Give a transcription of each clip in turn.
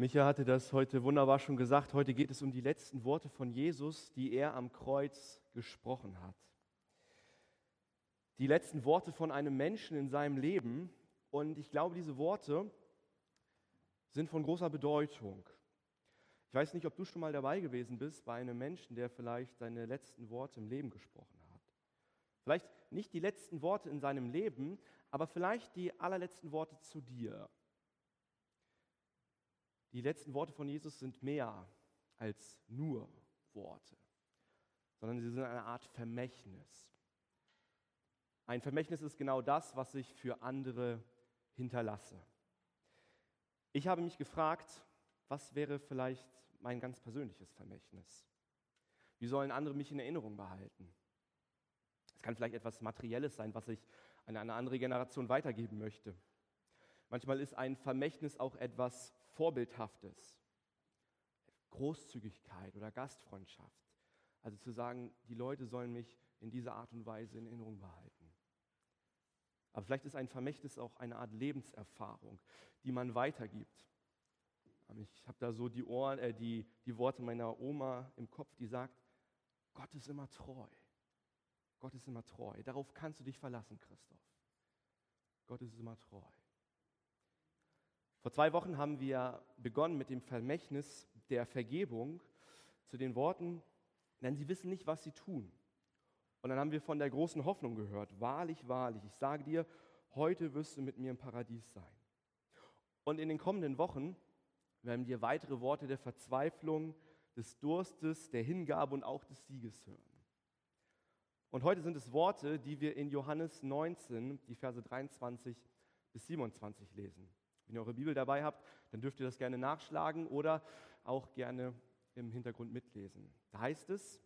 Micha hatte das heute wunderbar schon gesagt. Heute geht es um die letzten Worte von Jesus, die er am Kreuz gesprochen hat. Die letzten Worte von einem Menschen in seinem Leben. Und ich glaube, diese Worte sind von großer Bedeutung. Ich weiß nicht, ob du schon mal dabei gewesen bist bei einem Menschen, der vielleicht seine letzten Worte im Leben gesprochen hat. Vielleicht nicht die letzten Worte in seinem Leben, aber vielleicht die allerletzten Worte zu dir. Die letzten Worte von Jesus sind mehr als nur Worte, sondern sie sind eine Art Vermächtnis. Ein Vermächtnis ist genau das, was ich für andere hinterlasse. Ich habe mich gefragt, was wäre vielleicht mein ganz persönliches Vermächtnis? Wie sollen andere mich in Erinnerung behalten? Es kann vielleicht etwas Materielles sein, was ich an eine andere Generation weitergeben möchte. Manchmal ist ein Vermächtnis auch etwas Vorbildhaftes, Großzügigkeit oder Gastfreundschaft. Also zu sagen, die Leute sollen mich in dieser Art und Weise in Erinnerung behalten. Aber vielleicht ist ein Vermächtnis auch eine Art Lebenserfahrung, die man weitergibt. Ich habe da so die, Ohren, äh, die, die Worte meiner Oma im Kopf, die sagt, Gott ist immer treu. Gott ist immer treu. Darauf kannst du dich verlassen, Christoph. Gott ist immer treu. Vor zwei Wochen haben wir begonnen mit dem Vermächtnis der Vergebung zu den Worten, denn sie wissen nicht, was sie tun. Und dann haben wir von der großen Hoffnung gehört. Wahrlich, wahrlich, ich sage dir, heute wirst du mit mir im Paradies sein. Und in den kommenden Wochen werden wir weitere Worte der Verzweiflung, des Durstes, der Hingabe und auch des Sieges hören. Und heute sind es Worte, die wir in Johannes 19, die Verse 23 bis 27 lesen. Wenn ihr eure Bibel dabei habt, dann dürft ihr das gerne nachschlagen oder auch gerne im Hintergrund mitlesen. Da heißt es,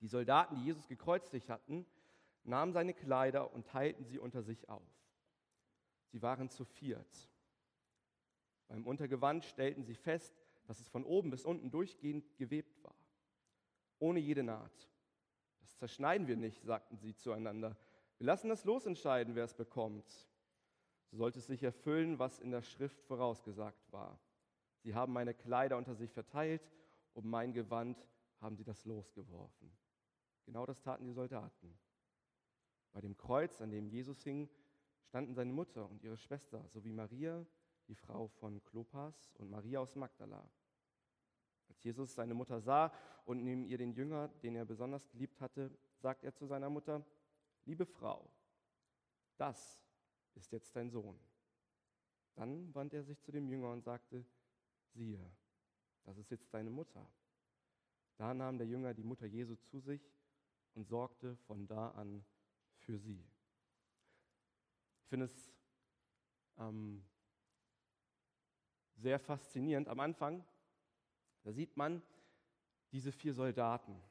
die Soldaten, die Jesus gekreuzigt hatten, nahmen seine Kleider und teilten sie unter sich auf. Sie waren zu viert. Beim Untergewand stellten sie fest, dass es von oben bis unten durchgehend gewebt war, ohne jede Naht. Das zerschneiden wir nicht, sagten sie zueinander. Wir lassen das losentscheiden, wer es bekommt so sollte es sich erfüllen, was in der Schrift vorausgesagt war. Sie haben meine Kleider unter sich verteilt, um mein Gewand haben sie das losgeworfen. Genau das taten die Soldaten. Bei dem Kreuz, an dem Jesus hing, standen seine Mutter und ihre Schwester sowie Maria, die Frau von Klopas und Maria aus Magdala. Als Jesus seine Mutter sah und neben ihr den Jünger, den er besonders geliebt hatte, sagt er zu seiner Mutter, liebe Frau, das ist jetzt dein Sohn. Dann wandte er sich zu dem Jünger und sagte, siehe, das ist jetzt deine Mutter. Da nahm der Jünger die Mutter Jesu zu sich und sorgte von da an für sie. Ich finde es ähm, sehr faszinierend. Am Anfang, da sieht man diese vier Soldaten.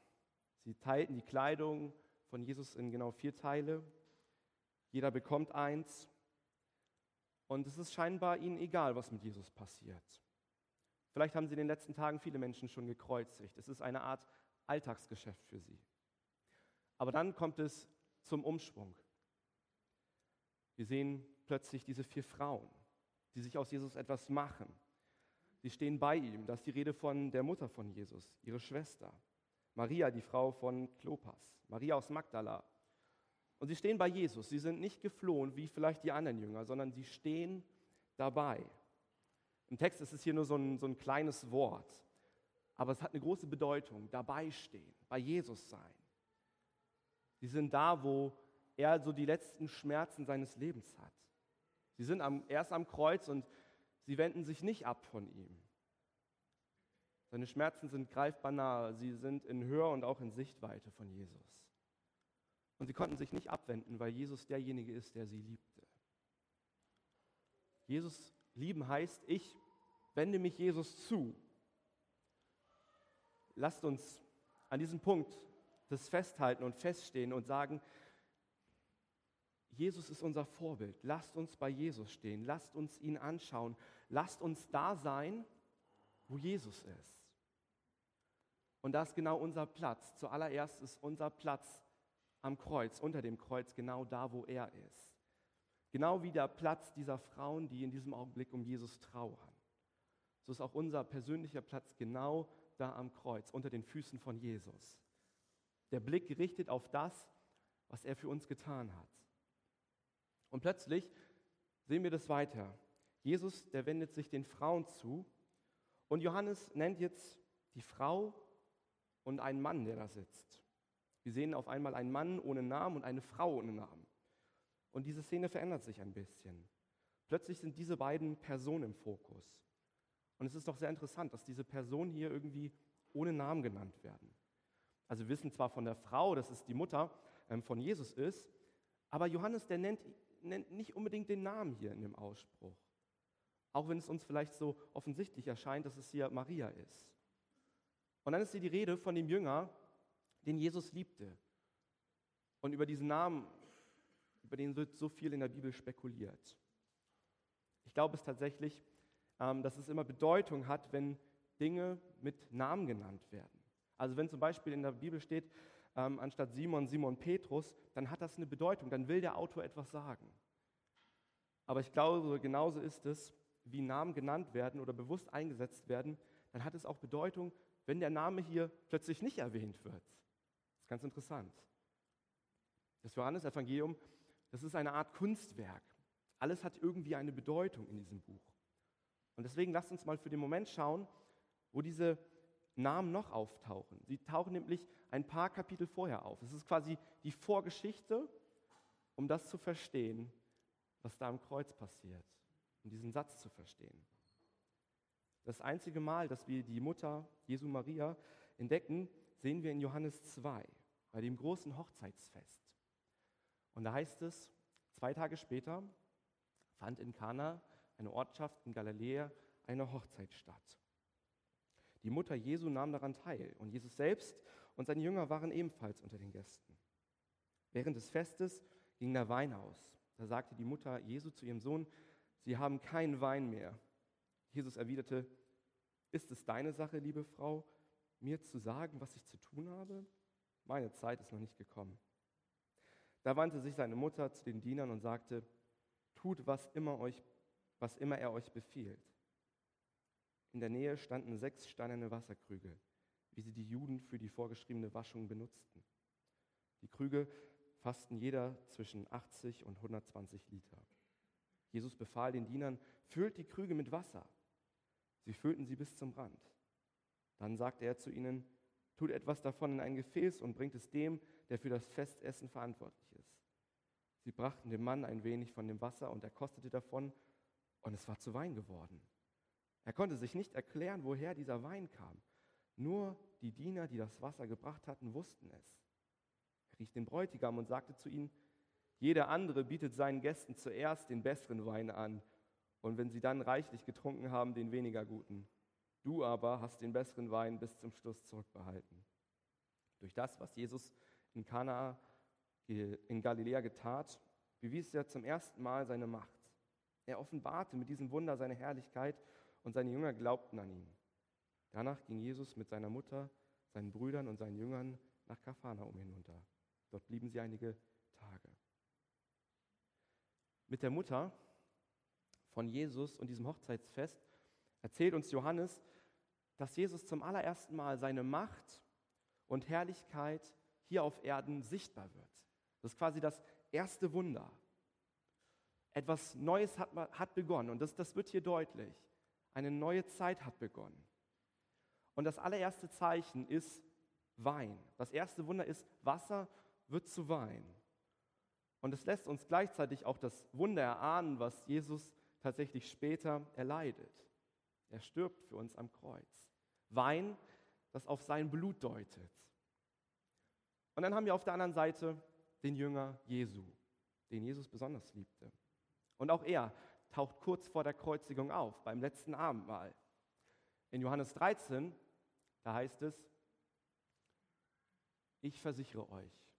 Sie teilten die Kleidung von Jesus in genau vier Teile. Jeder bekommt eins. Und es ist scheinbar ihnen egal, was mit Jesus passiert. Vielleicht haben sie in den letzten Tagen viele Menschen schon gekreuzigt. Es ist eine Art Alltagsgeschäft für sie. Aber dann kommt es zum Umschwung. Wir sehen plötzlich diese vier Frauen, die sich aus Jesus etwas machen. Sie stehen bei ihm. Das ist die Rede von der Mutter von Jesus, ihre Schwester. Maria, die Frau von Klopas. Maria aus Magdala. Und sie stehen bei Jesus. Sie sind nicht geflohen wie vielleicht die anderen Jünger, sondern sie stehen dabei. Im Text ist es hier nur so ein, so ein kleines Wort, aber es hat eine große Bedeutung. Dabei stehen, bei Jesus sein. Sie sind da, wo er so die letzten Schmerzen seines Lebens hat. Sie sind am, erst am Kreuz und sie wenden sich nicht ab von ihm. Seine Schmerzen sind greifbar nahe, sie sind in Hör- und auch in Sichtweite von Jesus. Und sie konnten sich nicht abwenden, weil Jesus derjenige ist, der sie liebte. Jesus lieben heißt, ich wende mich Jesus zu. Lasst uns an diesem Punkt das festhalten und feststehen und sagen, Jesus ist unser Vorbild. Lasst uns bei Jesus stehen. Lasst uns ihn anschauen. Lasst uns da sein, wo Jesus ist. Und da ist genau unser Platz. Zuallererst ist unser Platz am Kreuz, unter dem Kreuz, genau da, wo er ist. Genau wie der Platz dieser Frauen, die in diesem Augenblick um Jesus trauern. so ist auch unser persönlicher Platz genau da am Kreuz, unter den Füßen von Jesus. Der Blick gerichtet auf das, was er für uns getan hat. Und plötzlich sehen wir das weiter. Jesus, der wendet sich den Frauen zu und Johannes nennt jetzt die Frau und einen Mann, der da sitzt. Wir sehen auf einmal einen Mann ohne Namen und eine Frau ohne Namen. Und diese Szene verändert sich ein bisschen. Plötzlich sind diese beiden Personen im Fokus. Und es ist doch sehr interessant, dass diese Personen hier irgendwie ohne Namen genannt werden. Also wir wissen zwar von der Frau, dass es die Mutter ähm, von Jesus ist, aber Johannes, der nennt, nennt nicht unbedingt den Namen hier in dem Ausspruch. Auch wenn es uns vielleicht so offensichtlich erscheint, dass es hier Maria ist. Und dann ist hier die Rede von dem Jünger, den Jesus liebte. Und über diesen Namen, über den wird so viel in der Bibel spekuliert. Ich glaube es tatsächlich, ähm, dass es immer Bedeutung hat, wenn Dinge mit Namen genannt werden. Also wenn zum Beispiel in der Bibel steht, ähm, anstatt Simon, Simon Petrus, dann hat das eine Bedeutung, dann will der Autor etwas sagen. Aber ich glaube, genauso ist es, wie Namen genannt werden oder bewusst eingesetzt werden, dann hat es auch Bedeutung, wenn der Name hier plötzlich nicht erwähnt wird. Ist ganz interessant. Das Johannesevangelium, das ist eine Art Kunstwerk. Alles hat irgendwie eine Bedeutung in diesem Buch. Und deswegen lasst uns mal für den Moment schauen, wo diese Namen noch auftauchen. Sie tauchen nämlich ein paar Kapitel vorher auf. Es ist quasi die Vorgeschichte, um das zu verstehen, was da am Kreuz passiert, um diesen Satz zu verstehen. Das einzige Mal, dass wir die Mutter Jesu Maria entdecken, sehen wir in Johannes 2, bei dem großen Hochzeitsfest. Und da heißt es, zwei Tage später fand in Kana, eine Ortschaft in Galiläa, eine Hochzeit statt. Die Mutter Jesu nahm daran teil und Jesus selbst und seine Jünger waren ebenfalls unter den Gästen. Während des Festes ging der Wein aus. Da sagte die Mutter Jesu zu ihrem Sohn, Sie haben keinen Wein mehr. Jesus erwiderte, Ist es deine Sache, liebe Frau, mir zu sagen, was ich zu tun habe? Meine Zeit ist noch nicht gekommen. Da wandte sich seine Mutter zu den Dienern und sagte, Tut, was immer, euch, was immer er euch befiehlt. In der Nähe standen sechs steinerne Wasserkrüge, wie sie die Juden für die vorgeschriebene Waschung benutzten. Die Krüge fassten jeder zwischen 80 und 120 Liter. Jesus befahl den Dienern, füllt die Krüge mit Wasser. Sie füllten sie bis zum Rand. Dann sagte er zu ihnen, tut etwas davon in ein Gefäß und bringt es dem, der für das Festessen verantwortlich ist. Sie brachten dem Mann ein wenig von dem Wasser und er kostete davon und es war zu Wein geworden. Er konnte sich nicht erklären, woher dieser Wein kam. Nur die Diener, die das Wasser gebracht hatten, wussten es. Er rief den Bräutigam und sagte zu ihnen, jeder andere bietet seinen Gästen zuerst den besseren Wein an und wenn sie dann reichlich getrunken haben, den weniger guten. Du aber hast den besseren Wein bis zum Schluss zurückbehalten. Durch das, was Jesus in Kana in Galiläa getat, bewies er zum ersten Mal seine Macht. Er offenbarte mit diesem Wunder seine Herrlichkeit und seine Jünger glaubten an ihn. Danach ging Jesus mit seiner Mutter, seinen Brüdern und seinen Jüngern nach Kapharnaum hinunter. Dort blieben sie einige Tage. Mit der Mutter von Jesus und diesem Hochzeitsfest erzählt uns Johannes, dass Jesus zum allerersten Mal seine Macht und Herrlichkeit hier auf Erden sichtbar wird. Das ist quasi das erste Wunder. Etwas Neues hat, hat begonnen und das, das wird hier deutlich. Eine neue Zeit hat begonnen. Und das allererste Zeichen ist Wein. Das erste Wunder ist, Wasser wird zu Wein. Und es lässt uns gleichzeitig auch das Wunder erahnen, was Jesus tatsächlich später erleidet. Er stirbt für uns am Kreuz. Wein, das auf sein Blut deutet. Und dann haben wir auf der anderen Seite den Jünger Jesu, den Jesus besonders liebte. Und auch er taucht kurz vor der Kreuzigung auf, beim letzten Abendmahl. In Johannes 13, da heißt es, ich versichere euch,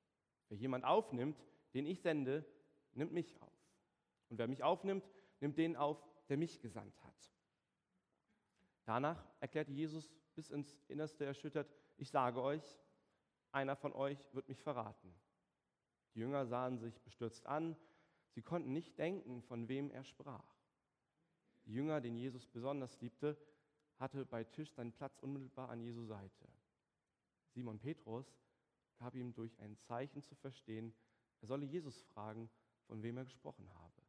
wer jemand aufnimmt, den ich sende, nimmt mich auf. Und wer mich aufnimmt, nimmt den auf, der mich gesandt hat. Danach erklärte Jesus bis ins Innerste erschüttert, ich sage euch, einer von euch wird mich verraten. Die Jünger sahen sich bestürzt an, Sie konnten nicht denken, von wem er sprach. Die Jünger, den Jesus besonders liebte, hatte bei Tisch seinen Platz unmittelbar an Jesu Seite. Simon Petrus gab ihm durch ein Zeichen zu verstehen, er solle Jesus fragen, von wem er gesprochen habe.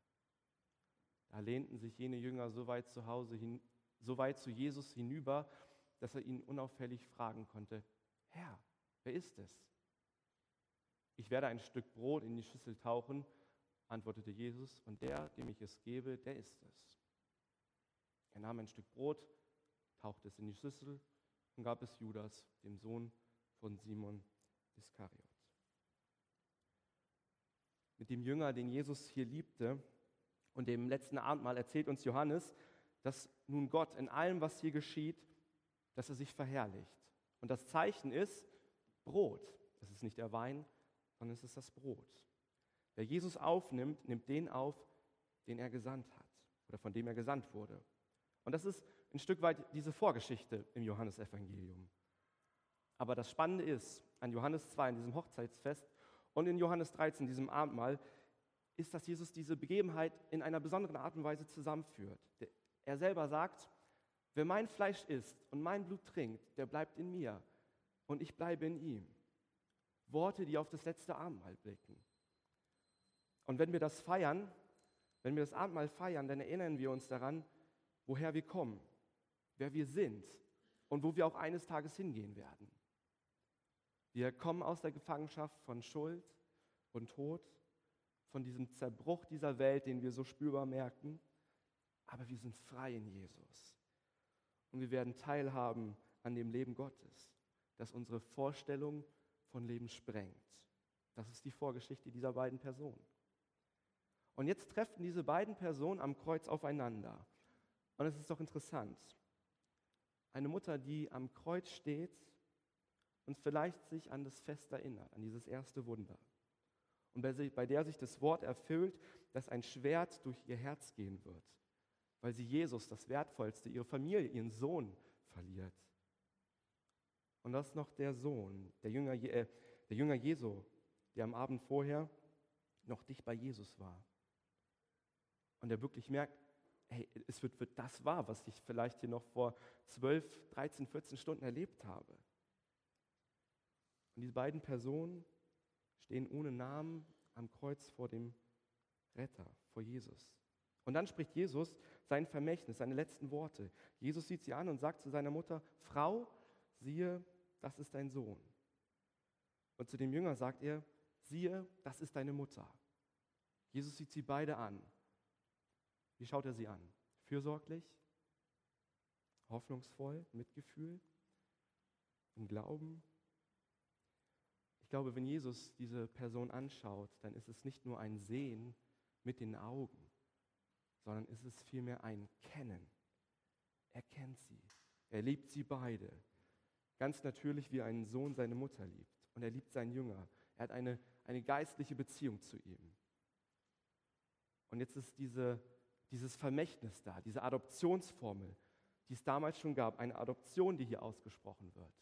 Da lehnten sich jene Jünger so weit zu Hause hin, so weit zu Jesus hinüber, dass er ihn unauffällig fragen konnte: Herr, wer ist es? Ich werde ein Stück Brot in die Schüssel tauchen, antwortete Jesus, und der, dem ich es gebe, der ist es. Er nahm ein Stück Brot, tauchte es in die Schüssel und gab es Judas, dem Sohn von Simon Iskariot. Mit dem Jünger, den Jesus hier liebte, und dem letzten Abendmahl erzählt uns Johannes, dass nun Gott in allem, was hier geschieht, dass er sich verherrlicht. Und das Zeichen ist Brot. Das ist nicht der Wein, sondern es ist das Brot. Wer Jesus aufnimmt, nimmt den auf, den er gesandt hat oder von dem er gesandt wurde. Und das ist ein Stück weit diese Vorgeschichte im Johannesevangelium. Aber das Spannende ist, an Johannes 2, in diesem Hochzeitsfest und in Johannes 13, diesem Abendmahl, ist, dass Jesus diese Begebenheit in einer besonderen Art und Weise zusammenführt. Er selber sagt, wer mein Fleisch isst und mein Blut trinkt, der bleibt in mir und ich bleibe in ihm. Worte, die auf das letzte Abendmahl blicken. Und wenn wir das feiern, wenn wir das Abendmahl feiern, dann erinnern wir uns daran, woher wir kommen, wer wir sind und wo wir auch eines Tages hingehen werden. Wir kommen aus der Gefangenschaft von Schuld und Tod, von diesem Zerbruch dieser Welt, den wir so spürbar merken, aber wir sind frei in Jesus. Und wir werden teilhaben an dem Leben Gottes, das unsere Vorstellung von Leben sprengt. Das ist die Vorgeschichte dieser beiden Personen. Und jetzt treffen diese beiden Personen am Kreuz aufeinander. Und es ist doch interessant. Eine Mutter, die am Kreuz steht und vielleicht sich an das Fest erinnert, an dieses erste Wunder. Und bei der sich das Wort erfüllt, dass ein Schwert durch ihr Herz gehen wird, weil sie Jesus, das Wertvollste, ihre Familie, ihren Sohn verliert. Und das ist noch der Sohn, der Jünger, äh, der Jünger Jesu, der am Abend vorher noch dicht bei Jesus war. Und der wirklich merkt, hey, es wird, wird das wahr, was ich vielleicht hier noch vor 12, 13, 14 Stunden erlebt habe. Und diese beiden Personen stehen ohne Namen am Kreuz vor dem Retter, vor Jesus. Und dann spricht Jesus sein Vermächtnis, seine letzten Worte. Jesus sieht sie an und sagt zu seiner Mutter, Frau, siehe, das ist dein Sohn. Und zu dem Jünger sagt er, siehe, das ist deine Mutter. Jesus sieht sie beide an wie schaut er sie an? Fürsorglich? Hoffnungsvoll? Mitgefühl? Im Glauben? Ich glaube, wenn Jesus diese Person anschaut, dann ist es nicht nur ein Sehen mit den Augen, sondern ist es vielmehr ein Kennen. Er kennt sie. Er liebt sie beide. Ganz natürlich, wie ein Sohn seine Mutter liebt. Und er liebt seinen Jünger. Er hat eine, eine geistliche Beziehung zu ihm. Und jetzt ist diese dieses Vermächtnis da, diese Adoptionsformel, die es damals schon gab, eine Adoption, die hier ausgesprochen wird.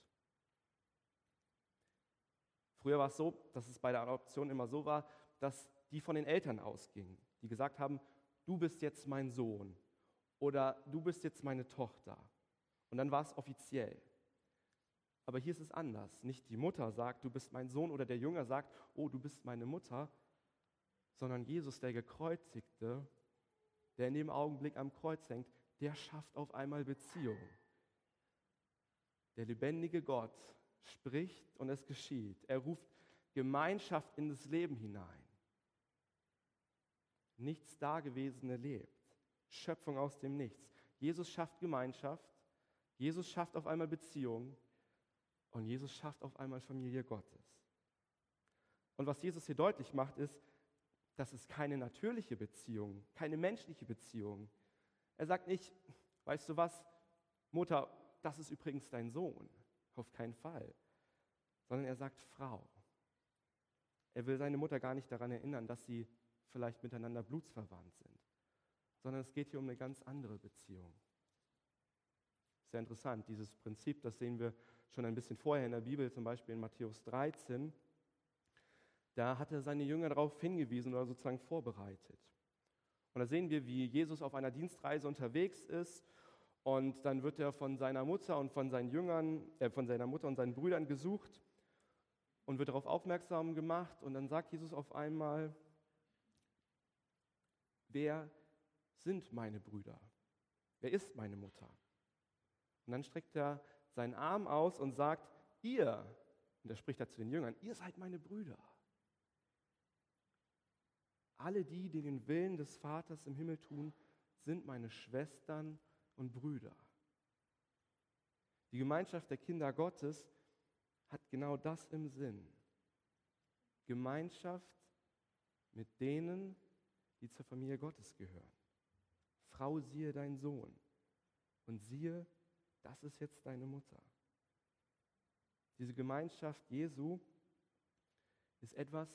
Früher war es so, dass es bei der Adoption immer so war, dass die von den Eltern ausgingen, die gesagt haben, du bist jetzt mein Sohn oder du bist jetzt meine Tochter. Und dann war es offiziell. Aber hier ist es anders. Nicht die Mutter sagt, du bist mein Sohn oder der Jünger sagt, oh, du bist meine Mutter, sondern Jesus, der gekreuzigte, der in dem Augenblick am Kreuz hängt, der schafft auf einmal Beziehung. Der lebendige Gott spricht und es geschieht. Er ruft Gemeinschaft in das Leben hinein. Nichts Dagewesene lebt. Schöpfung aus dem Nichts. Jesus schafft Gemeinschaft. Jesus schafft auf einmal Beziehung. Und Jesus schafft auf einmal Familie Gottes. Und was Jesus hier deutlich macht, ist, das ist keine natürliche Beziehung, keine menschliche Beziehung. Er sagt nicht, weißt du was, Mutter, das ist übrigens dein Sohn. Auf keinen Fall. Sondern er sagt Frau. Er will seine Mutter gar nicht daran erinnern, dass sie vielleicht miteinander blutsverwandt sind, sondern es geht hier um eine ganz andere Beziehung. Sehr interessant, dieses Prinzip, das sehen wir schon ein bisschen vorher in der Bibel, zum Beispiel in Matthäus 13. Da hat er seine Jünger darauf hingewiesen oder sozusagen vorbereitet. Und da sehen wir, wie Jesus auf einer Dienstreise unterwegs ist Und dann wird er von seiner Mutter und von seinen Jüngern, äh, von seiner Mutter und seinen Brüdern gesucht und wird darauf aufmerksam gemacht. Und dann sagt Jesus auf einmal, wer sind meine Brüder? Wer ist meine Mutter? Und dann streckt er seinen Arm aus und sagt, ihr, und er spricht da zu den Jüngern, ihr seid meine Brüder. Alle die, die den Willen des Vaters im Himmel tun, sind meine Schwestern und Brüder. Die Gemeinschaft der Kinder Gottes hat genau das im Sinn. Gemeinschaft mit denen, die zur Familie Gottes gehören. Frau, siehe dein Sohn. Und siehe, das ist jetzt deine Mutter. Diese Gemeinschaft Jesu ist etwas,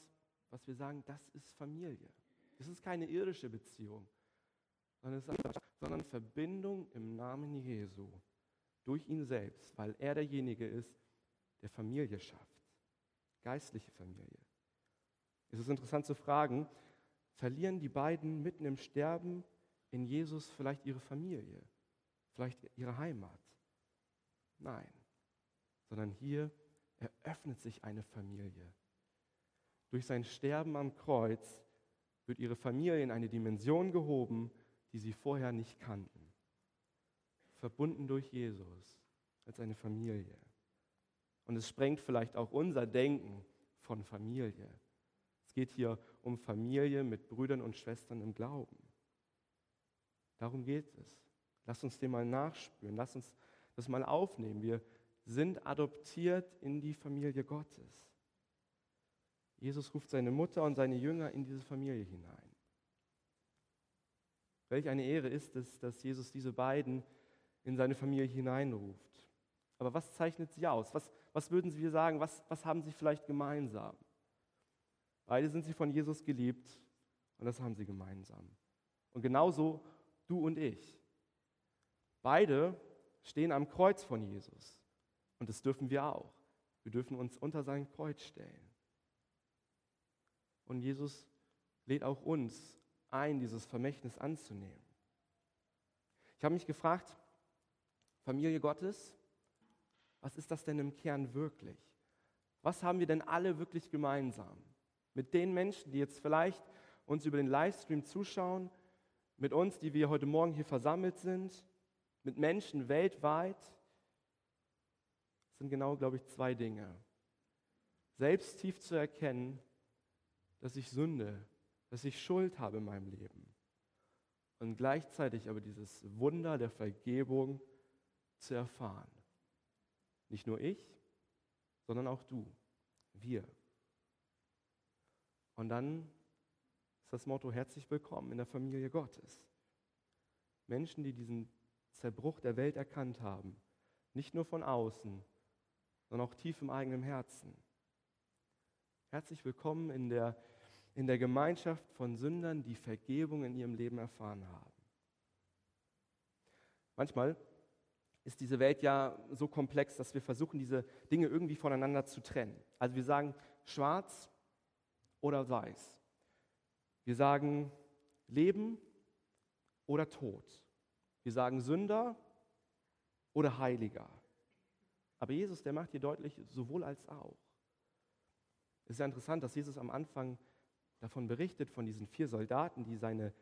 was wir sagen, das ist Familie. Es ist keine irdische Beziehung, sondern Verbindung im Namen Jesu durch ihn selbst, weil er derjenige ist, der Familie schafft, geistliche Familie. Es ist interessant zu fragen, verlieren die beiden mitten im Sterben in Jesus vielleicht ihre Familie, vielleicht ihre Heimat? Nein, sondern hier eröffnet sich eine Familie. Durch sein Sterben am Kreuz wird ihre Familie in eine Dimension gehoben, die sie vorher nicht kannten. Verbunden durch Jesus als eine Familie. Und es sprengt vielleicht auch unser Denken von Familie. Es geht hier um Familie mit Brüdern und Schwestern im Glauben. Darum geht es. Lass uns dem mal nachspüren. Lass uns das mal aufnehmen. Wir sind adoptiert in die Familie Gottes. Jesus ruft seine Mutter und seine Jünger in diese Familie hinein. Welch eine Ehre ist es, dass Jesus diese beiden in seine Familie hineinruft. Aber was zeichnet sie aus? Was, was würden Sie sagen? Was, was haben sie vielleicht gemeinsam? Beide sind sie von Jesus geliebt und das haben sie gemeinsam. Und genauso du und ich. Beide stehen am Kreuz von Jesus. Und das dürfen wir auch. Wir dürfen uns unter sein Kreuz stellen. Und Jesus lädt auch uns ein, dieses Vermächtnis anzunehmen. Ich habe mich gefragt, Familie Gottes, was ist das denn im Kern wirklich? Was haben wir denn alle wirklich gemeinsam? Mit den Menschen, die jetzt vielleicht uns über den Livestream zuschauen, mit uns, die wir heute Morgen hier versammelt sind, mit Menschen weltweit, sind genau, glaube ich, zwei Dinge. Selbst tief zu erkennen, dass ich Sünde, dass ich Schuld habe in meinem Leben. Und gleichzeitig aber dieses Wunder der Vergebung zu erfahren. Nicht nur ich, sondern auch du, wir. Und dann ist das Motto herzlich willkommen in der Familie Gottes. Menschen, die diesen Zerbruch der Welt erkannt haben, nicht nur von außen, sondern auch tief im eigenen Herzen. Herzlich willkommen in der, in der Gemeinschaft von Sündern, die Vergebung in ihrem Leben erfahren haben. Manchmal ist diese Welt ja so komplex, dass wir versuchen, diese Dinge irgendwie voneinander zu trennen. Also wir sagen schwarz oder weiß. Wir sagen Leben oder Tod. Wir sagen Sünder oder Heiliger. Aber Jesus, der macht hier deutlich sowohl als auch. Es ist ja interessant, dass Jesus am Anfang davon berichtet, von diesen vier Soldaten, die seine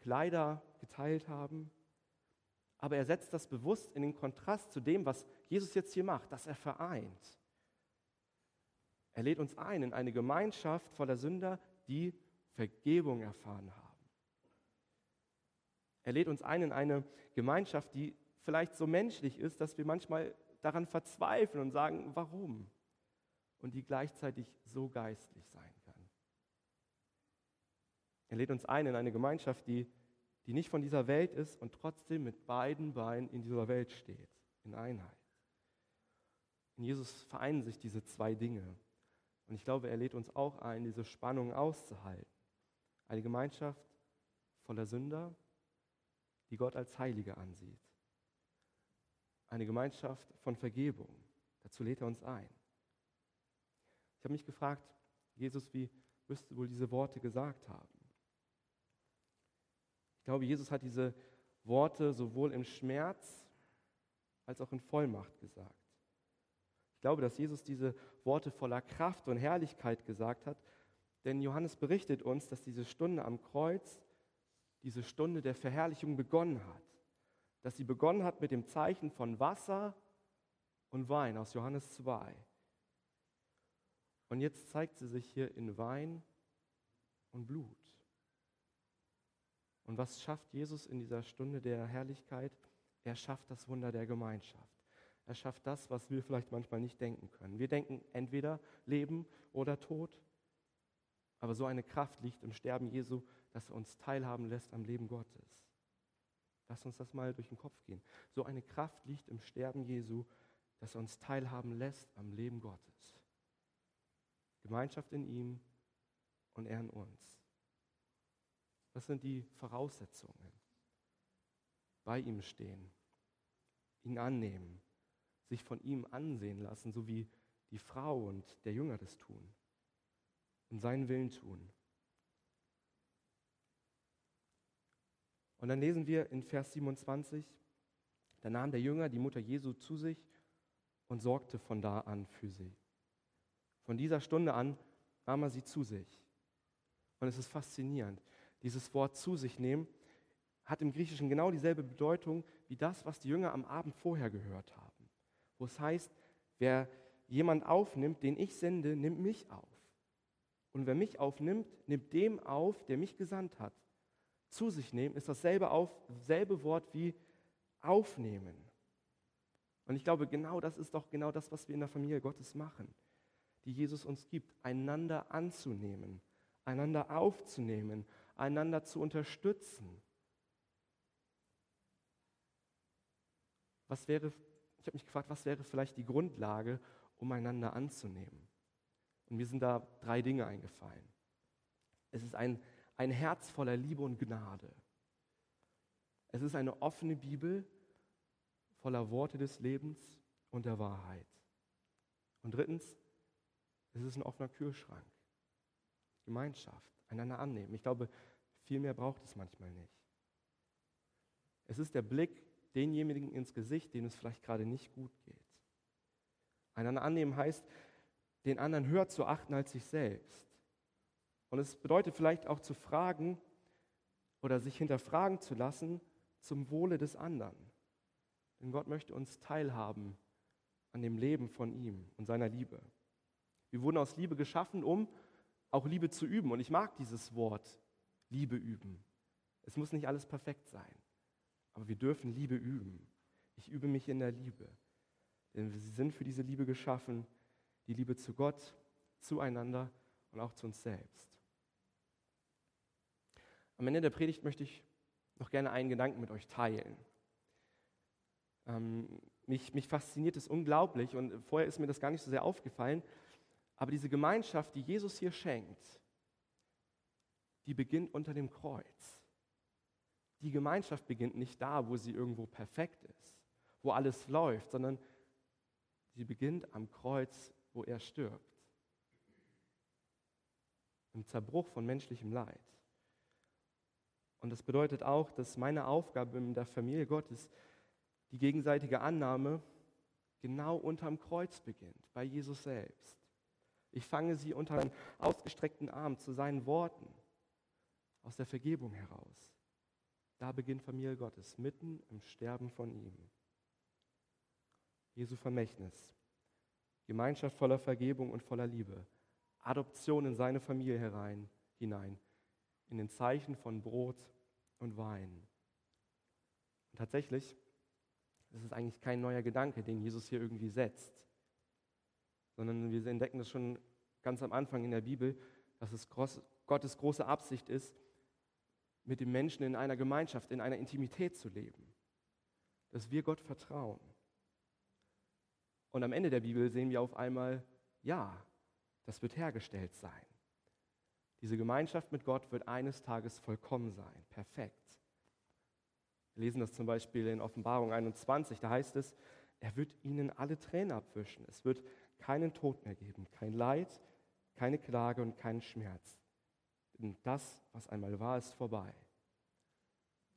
Kleider geteilt haben aber er setzt das bewusst in den Kontrast zu dem, was Jesus jetzt hier macht, dass er vereint. Er lädt uns ein in eine Gemeinschaft voller Sünder, die Vergebung erfahren haben. Er lädt uns ein in eine Gemeinschaft, die vielleicht so menschlich ist, dass wir manchmal daran verzweifeln und sagen, warum? Und die gleichzeitig so geistlich sein kann. Er lädt uns ein in eine Gemeinschaft, die die nicht von dieser Welt ist und trotzdem mit beiden Beinen in dieser Welt steht, in Einheit. In Jesus vereinen sich diese zwei Dinge. Und ich glaube, er lädt uns auch ein, diese Spannung auszuhalten. Eine Gemeinschaft voller Sünder, die Gott als Heilige ansieht. Eine Gemeinschaft von Vergebung. Dazu lädt er uns ein. Ich habe mich gefragt, Jesus, wie wirst du wohl diese Worte gesagt haben? Ich glaube, Jesus hat diese Worte sowohl im Schmerz als auch in Vollmacht gesagt. Ich glaube, dass Jesus diese Worte voller Kraft und Herrlichkeit gesagt hat, denn Johannes berichtet uns, dass diese Stunde am Kreuz, diese Stunde der Verherrlichung begonnen hat. Dass sie begonnen hat mit dem Zeichen von Wasser und Wein aus Johannes 2. Und jetzt zeigt sie sich hier in Wein und Blut. Und was schafft Jesus in dieser Stunde der Herrlichkeit? Er schafft das Wunder der Gemeinschaft. Er schafft das, was wir vielleicht manchmal nicht denken können. Wir denken entweder Leben oder Tod. Aber so eine Kraft liegt im Sterben Jesu, dass er uns teilhaben lässt am Leben Gottes. Lass uns das mal durch den Kopf gehen. So eine Kraft liegt im Sterben Jesu, dass er uns teilhaben lässt am Leben Gottes. Gemeinschaft in ihm und er in uns. Das sind die Voraussetzungen. Bei ihm stehen, ihn annehmen, sich von ihm ansehen lassen, so wie die Frau und der Jünger das tun und seinen Willen tun. Und dann lesen wir in Vers 27, da nahm der Jünger die Mutter Jesu zu sich und sorgte von da an für sie. Von dieser Stunde an nahm er sie zu sich. Und es ist faszinierend. Dieses Wort zu sich nehmen hat im Griechischen genau dieselbe Bedeutung wie das, was die Jünger am Abend vorher gehört haben. Wo es heißt, wer jemand aufnimmt, den ich sende, nimmt mich auf. Und wer mich aufnimmt, nimmt dem auf, der mich gesandt hat. Zu sich nehmen ist dasselbe, auf, dasselbe Wort wie aufnehmen. Und ich glaube, genau das ist doch genau das, was wir in der Familie Gottes machen, die Jesus uns gibt, einander anzunehmen, einander aufzunehmen, einander zu unterstützen. Was wäre, ich habe mich gefragt, was wäre vielleicht die Grundlage, um einander anzunehmen? Und mir sind da drei Dinge eingefallen. Es ist ein, ein Herz voller Liebe und Gnade. Es ist eine offene Bibel voller Worte des Lebens und der Wahrheit. Und drittens, es ist ein offener Kühlschrank. Gemeinschaft einander annehmen. Ich glaube, viel mehr braucht es manchmal nicht. Es ist der Blick denjenigen ins Gesicht, denen es vielleicht gerade nicht gut geht. Einander annehmen heißt, den anderen höher zu achten als sich selbst. Und es bedeutet vielleicht auch zu fragen oder sich hinterfragen zu lassen zum Wohle des anderen. Denn Gott möchte uns teilhaben an dem Leben von ihm und seiner Liebe. Wir wurden aus Liebe geschaffen, um auch Liebe zu üben. Und ich mag dieses Wort, Liebe üben. Es muss nicht alles perfekt sein, aber wir dürfen Liebe üben. Ich übe mich in der Liebe. Denn wir sind für diese Liebe geschaffen, die Liebe zu Gott, zueinander und auch zu uns selbst. Am Ende der Predigt möchte ich noch gerne einen Gedanken mit euch teilen. Ähm, mich, mich fasziniert es unglaublich und vorher ist mir das gar nicht so sehr aufgefallen, aber diese Gemeinschaft, die Jesus hier schenkt, die beginnt unter dem Kreuz. Die Gemeinschaft beginnt nicht da, wo sie irgendwo perfekt ist, wo alles läuft, sondern sie beginnt am Kreuz, wo er stirbt. Im Zerbruch von menschlichem Leid. Und das bedeutet auch, dass meine Aufgabe in der Familie Gottes die gegenseitige Annahme genau unterm Kreuz beginnt, bei Jesus selbst. Ich fange sie unter einen ausgestreckten Arm zu seinen Worten aus der Vergebung heraus. Da beginnt Familie Gottes, mitten im Sterben von ihm. Jesu Vermächtnis, Gemeinschaft voller Vergebung und voller Liebe, Adoption in seine Familie herein, hinein, in den Zeichen von Brot und Wein. Und tatsächlich, ist eigentlich kein neuer Gedanke, den Jesus hier irgendwie setzt sondern wir entdecken das schon ganz am Anfang in der Bibel, dass es Gottes große Absicht ist, mit dem Menschen in einer Gemeinschaft, in einer Intimität zu leben. Dass wir Gott vertrauen. Und am Ende der Bibel sehen wir auf einmal, ja, das wird hergestellt sein. Diese Gemeinschaft mit Gott wird eines Tages vollkommen sein, perfekt. Wir lesen das zum Beispiel in Offenbarung 21, da heißt es, er wird ihnen alle Tränen abwischen. Es wird keinen Tod mehr geben, kein Leid, keine Klage und keinen Schmerz. Denn das, was einmal war, ist vorbei.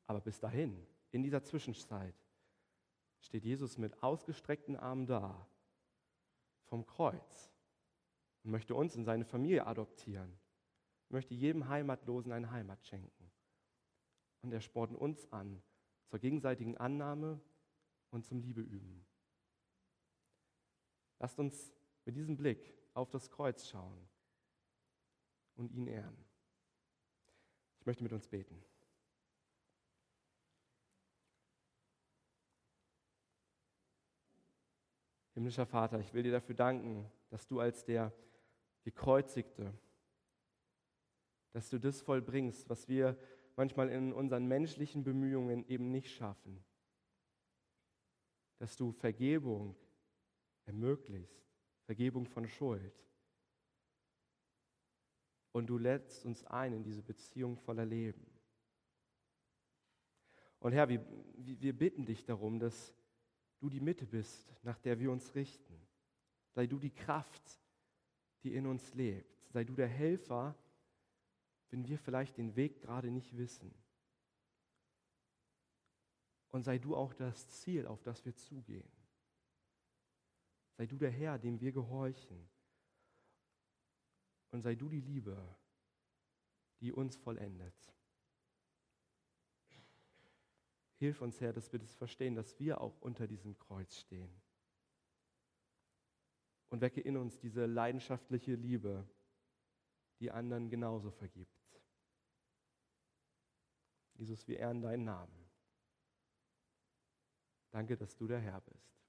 Aber bis dahin, in dieser Zwischenzeit, steht Jesus mit ausgestreckten Armen da vom Kreuz und möchte uns in seine Familie adoptieren, möchte jedem Heimatlosen eine Heimat schenken. Und er spornt uns an zur gegenseitigen Annahme und zum Liebeüben. Lasst uns mit diesem Blick auf das Kreuz schauen und ihn ehren. Möchte mit uns beten. Himmlischer Vater, ich will dir dafür danken, dass du als der Gekreuzigte, dass du das vollbringst, was wir manchmal in unseren menschlichen Bemühungen eben nicht schaffen. Dass du Vergebung ermöglicht, Vergebung von Schuld. Und du lädst uns ein in diese Beziehung voller Leben. Und Herr, wir, wir bitten dich darum, dass du die Mitte bist, nach der wir uns richten. Sei du die Kraft, die in uns lebt. Sei du der Helfer, wenn wir vielleicht den Weg gerade nicht wissen. Und sei du auch das Ziel, auf das wir zugehen. Sei du der Herr, dem wir gehorchen. Und sei du die Liebe, die uns vollendet. Hilf uns, Herr, dass wir das verstehen, dass wir auch unter diesem Kreuz stehen. Und wecke in uns diese leidenschaftliche Liebe, die anderen genauso vergibt. Jesus, wir ehren deinen Namen. Danke, dass du der Herr bist.